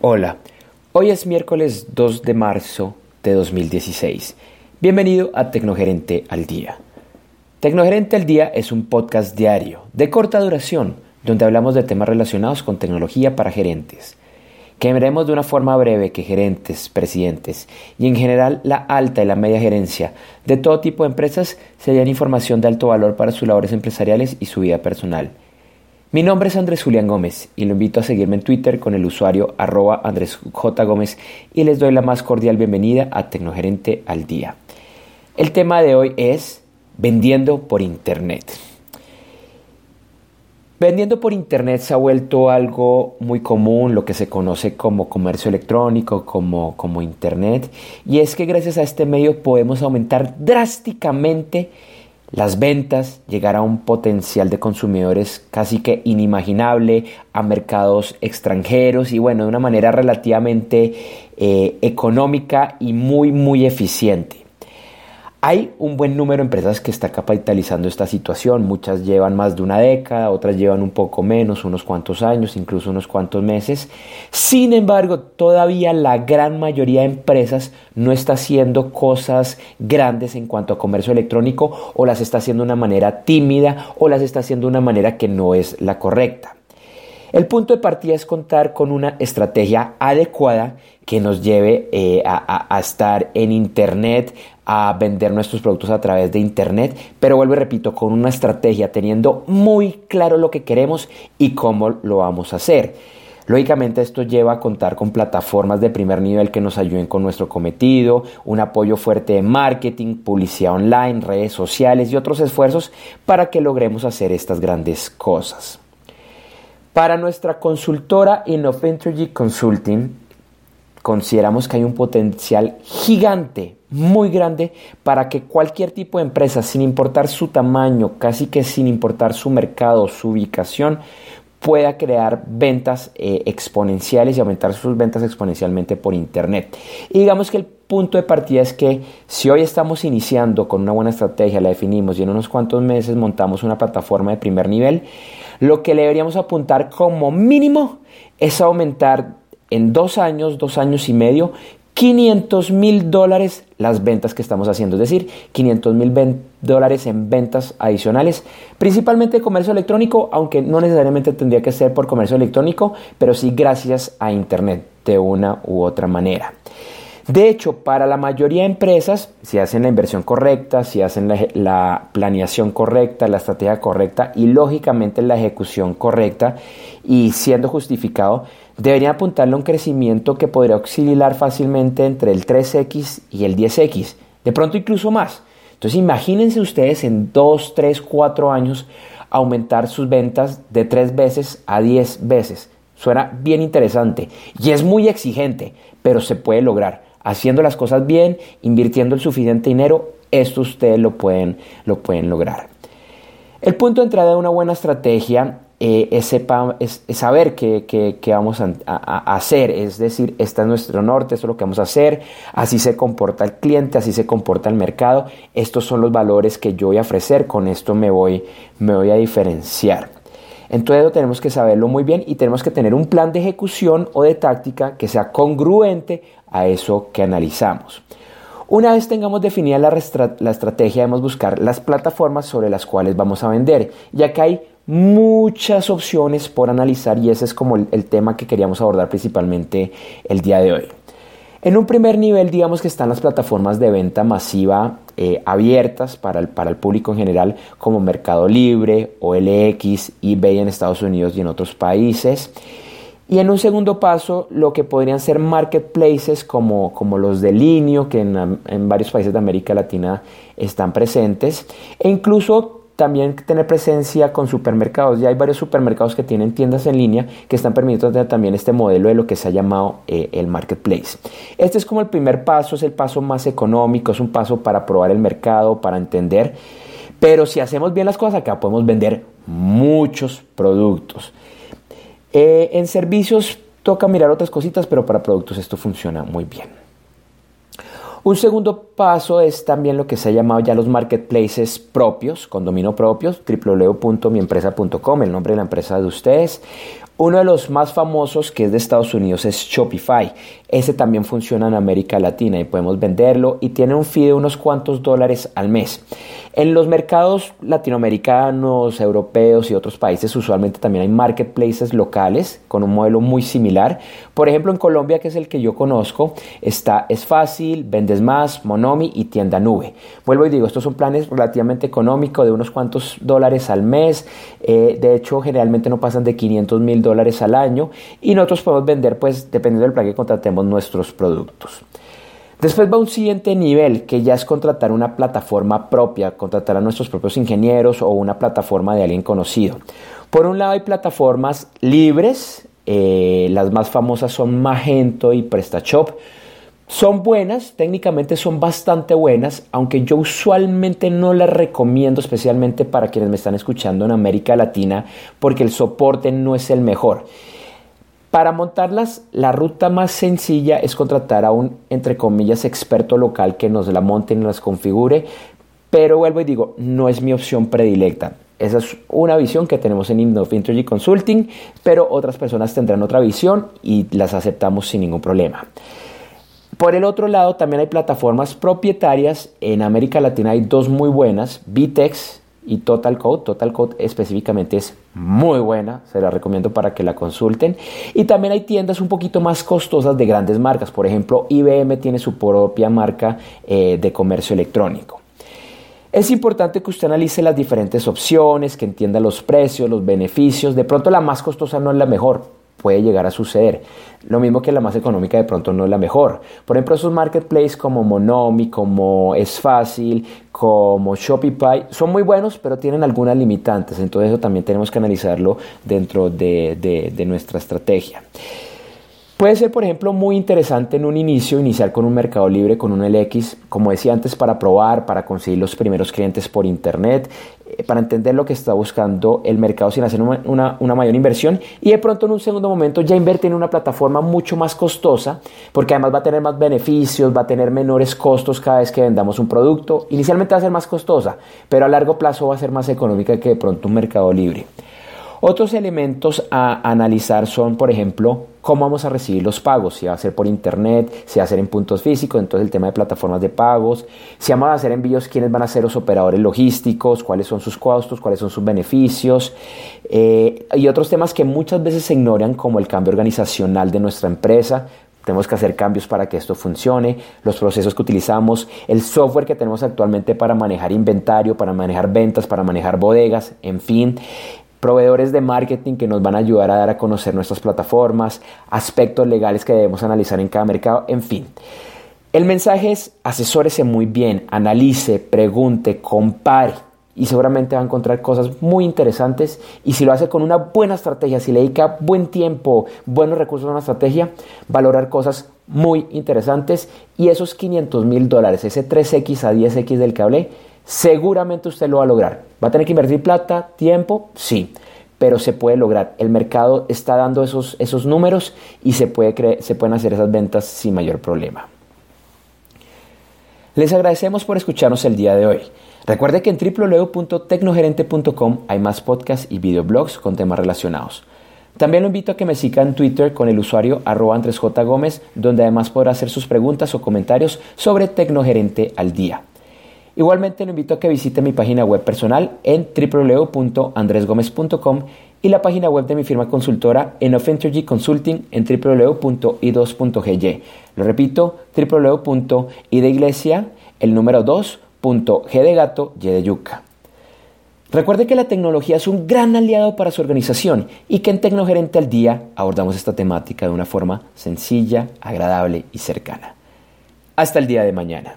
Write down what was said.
Hola, hoy es miércoles 2 de marzo de 2016. Bienvenido a Tecnogerente al Día. Tecnogerente al Día es un podcast diario de corta duración donde hablamos de temas relacionados con tecnología para gerentes. Que veremos de una forma breve que gerentes, presidentes y en general la alta y la media gerencia de todo tipo de empresas se den información de alto valor para sus labores empresariales y su vida personal mi nombre es Andrés Julián Gómez y lo invito a seguirme en Twitter con el usuario arroba Andrés J. Gómez y les doy la más cordial bienvenida a Tecnogerente al Día. El tema de hoy es vendiendo por Internet. Vendiendo por Internet se ha vuelto algo muy común, lo que se conoce como comercio electrónico, como, como Internet, y es que gracias a este medio podemos aumentar drásticamente las ventas, llegar a un potencial de consumidores casi que inimaginable, a mercados extranjeros y bueno, de una manera relativamente eh, económica y muy, muy eficiente. Hay un buen número de empresas que está capitalizando esta situación, muchas llevan más de una década, otras llevan un poco menos, unos cuantos años, incluso unos cuantos meses. Sin embargo, todavía la gran mayoría de empresas no está haciendo cosas grandes en cuanto a comercio electrónico o las está haciendo de una manera tímida o las está haciendo de una manera que no es la correcta. El punto de partida es contar con una estrategia adecuada que nos lleve eh, a, a, estar en Internet, a vender nuestros productos a través de Internet, pero vuelvo y repito, con una estrategia, teniendo muy claro lo que queremos y cómo lo vamos a hacer. Lógicamente esto lleva a contar con plataformas de primer nivel que nos ayuden con nuestro cometido, un apoyo fuerte de marketing, publicidad online, redes sociales y otros esfuerzos para que logremos hacer estas grandes cosas. Para nuestra consultora Energy Consulting, consideramos que hay un potencial gigante, muy grande, para que cualquier tipo de empresa, sin importar su tamaño, casi que sin importar su mercado, su ubicación, pueda crear ventas eh, exponenciales y aumentar sus ventas exponencialmente por Internet. Y digamos que el punto de partida es que si hoy estamos iniciando con una buena estrategia, la definimos y en unos cuantos meses montamos una plataforma de primer nivel, lo que le deberíamos apuntar como mínimo es aumentar en dos años, dos años y medio, 500 mil dólares las ventas que estamos haciendo, es decir, 500 mil dólares en ventas adicionales, principalmente comercio electrónico, aunque no necesariamente tendría que ser por comercio electrónico, pero sí gracias a Internet de una u otra manera. De hecho, para la mayoría de empresas, si hacen la inversión correcta, si hacen la, planeación correcta, la estrategia correcta y lógicamente la ejecución correcta y siendo justificado, deberían apuntarle a un crecimiento que podría oscilar fácilmente entre el 3X y el 10X, de pronto incluso más. Entonces imagínense ustedes en 2, 3, 4 años aumentar sus ventas de 3 veces a 10 veces. Suena bien interesante y es muy exigente, pero se puede lograr haciendo las cosas bien, invirtiendo el suficiente dinero, esto ustedes lo pueden, lo pueden lograr. El punto de entrada de una buena estrategia eh, saber qué, vamos a, hacer, es decir, este es nuestro norte, esto es lo que vamos a hacer, así se comporta el cliente, así se comporta el mercado, estos son los valores que yo voy a ofrecer, con esto me voy, me voy a diferenciar. Entonces tenemos que saberlo muy bien y tenemos que tener un plan de ejecución o de táctica que sea congruente a eso que analizamos. Una vez tengamos definida la, estrategia, debemos buscar las plataformas sobre las cuales vamos a vender, ya que hay muchas opciones por analizar y ese es como el tema que queríamos abordar principalmente el día de hoy. En un primer nivel, digamos que están las plataformas de venta masiva eh, abiertas para el, para el público en general, como Mercado Libre, OLX, eBay en Estados Unidos y en otros países. Y en un segundo paso, lo que podrían ser marketplaces como, como los de Linio, que en, en varios países de América Latina están presentes, e incluso también tener presencia con supermercados. Ya hay varios supermercados que tienen tiendas en línea que están permitiendo también este modelo de lo que se ha llamado eh, el marketplace. Este es como el primer paso, es el paso más económico, es un paso para probar el mercado, para entender. Pero si hacemos bien las cosas acá podemos vender muchos productos. Eh, en servicios toca mirar otras cositas, pero para productos esto funciona muy bien. Un segundo paso es también lo que se ha llamado ya los marketplaces propios, con dominio propios, www.miempresa.com, el nombre de la empresa de ustedes, Uno de los más famosos que es de Estados Unidos es Shopify. Ese también funciona en América Latina y podemos venderlo y tiene un fee de unos cuantos dólares al mes. En los mercados latinoamericanos, europeos y otros países usualmente también hay marketplaces locales con un modelo muy similar. Por ejemplo, en Colombia, que es el que yo conozco, está Es Fácil, Vendes Más, Monomi y Tienda Nube. Vuelvo y digo, estos son planes relativamente económicos de unos cuantos dólares al mes. Eh, de hecho, generalmente no pasan de 500 mil dólares al año y nosotros podemos vender, pues, dependiendo del plan que contratemos, nuestros productos. Después va un siguiente nivel que ya es contratar una plataforma propia, contratar a nuestros propios ingenieros o una plataforma de alguien conocido. Por un lado hay plataformas libres, eh, las más famosas son Magento y PrestaShop. Son buenas, técnicamente son bastante buenas, aunque yo usualmente no las recomiendo especialmente para quienes me están escuchando en América Latina porque el soporte no es el mejor. Para montarlas, la ruta más sencilla es contratar a un, entre comillas, experto local que nos la monte y nos las configure, pero vuelvo y digo, no es mi opción predilecta. Esa es una visión que tenemos en Intergy Consulting, pero otras personas tendrán otra visión y las aceptamos sin ningún problema. Por el otro lado, también hay plataformas propietarias. En América Latina hay dos muy buenas, Vitex y Total Code. Total Code específicamente es muy buena, se la recomiendo para que la consulten. Y también hay tiendas un poquito más costosas de grandes marcas. Por ejemplo, IBM tiene su propia marca eh, de comercio electrónico. Es importante que usted analice las diferentes opciones, que entienda los precios, los beneficios. De pronto la más costosa no es la mejor, puede llegar a suceder. Lo mismo que la más económica de pronto no es la mejor. Por ejemplo, esos marketplaces como Monomi, como Es Fácil, como Shopify, son muy buenos, pero tienen algunas limitantes. Entonces eso también tenemos que analizarlo dentro de, de nuestra estrategia. Puede ser, por ejemplo, muy interesante en un inicio iniciar con un mercado libre, con un LX, como decía antes, para probar, para conseguir los primeros clientes por Internet, eh, para entender lo que está buscando el mercado sin hacer una, mayor inversión y de pronto en un segundo momento ya invertir en una plataforma mucho más costosa, porque además va a tener más beneficios, va a tener menores costos cada vez que vendamos un producto. Inicialmente va a ser más costosa, pero a largo plazo va a ser más económica que de pronto un mercado libre. Otros elementos a analizar son, por ejemplo, cómo vamos a recibir los pagos, si va a ser por internet, si va a ser en puntos físicos, entonces el tema de plataformas de pagos, si vamos a hacer envíos, quiénes van a ser los operadores logísticos, cuáles son sus costos, cuáles son sus beneficios, eh, y otros temas que muchas veces se ignoran como el cambio organizacional de nuestra empresa, tenemos que hacer cambios para que esto funcione, los procesos que utilizamos, el software que tenemos actualmente para manejar inventario, para manejar ventas, para manejar bodegas, en fin proveedores de marketing que nos van a ayudar a dar a conocer nuestras plataformas, aspectos legales que debemos analizar en cada mercado, en fin. El mensaje es asesórese muy bien, analice, pregunte, compare y seguramente va a encontrar cosas muy interesantes y si lo hace con una buena estrategia, si le dedica buen tiempo, buenos recursos a una estrategia, valorar cosas muy interesantes y esos 500 mil dólares, ese 3X a 10X del que hablé, seguramente usted lo va a lograr. ¿Va a tener que invertir plata, tiempo? Sí, pero se puede lograr. El mercado está dando esos, esos números y se, puede se pueden hacer esas ventas sin mayor problema. Les agradecemos por escucharnos el día de hoy. Recuerde que en www.tecnogerente.com hay más podcasts y videoblogs con temas relacionados. También lo invito a que me siga en Twitter con el usuario arroba. Gómez, donde además podrá hacer sus preguntas o comentarios sobre Tecnogerente al día. Igualmente lo invito a que visite mi página web personal en www.andresgomez.com y la página web de mi firma consultora en of Consulting en www.i2.gy. Lo repito, www.i de iglesia, el número 2.g de gato, y de yuca. Recuerde que la tecnología es un gran aliado para su organización y que en Tecnogerente al Día abordamos esta temática de una forma sencilla, agradable y cercana. Hasta el día de mañana.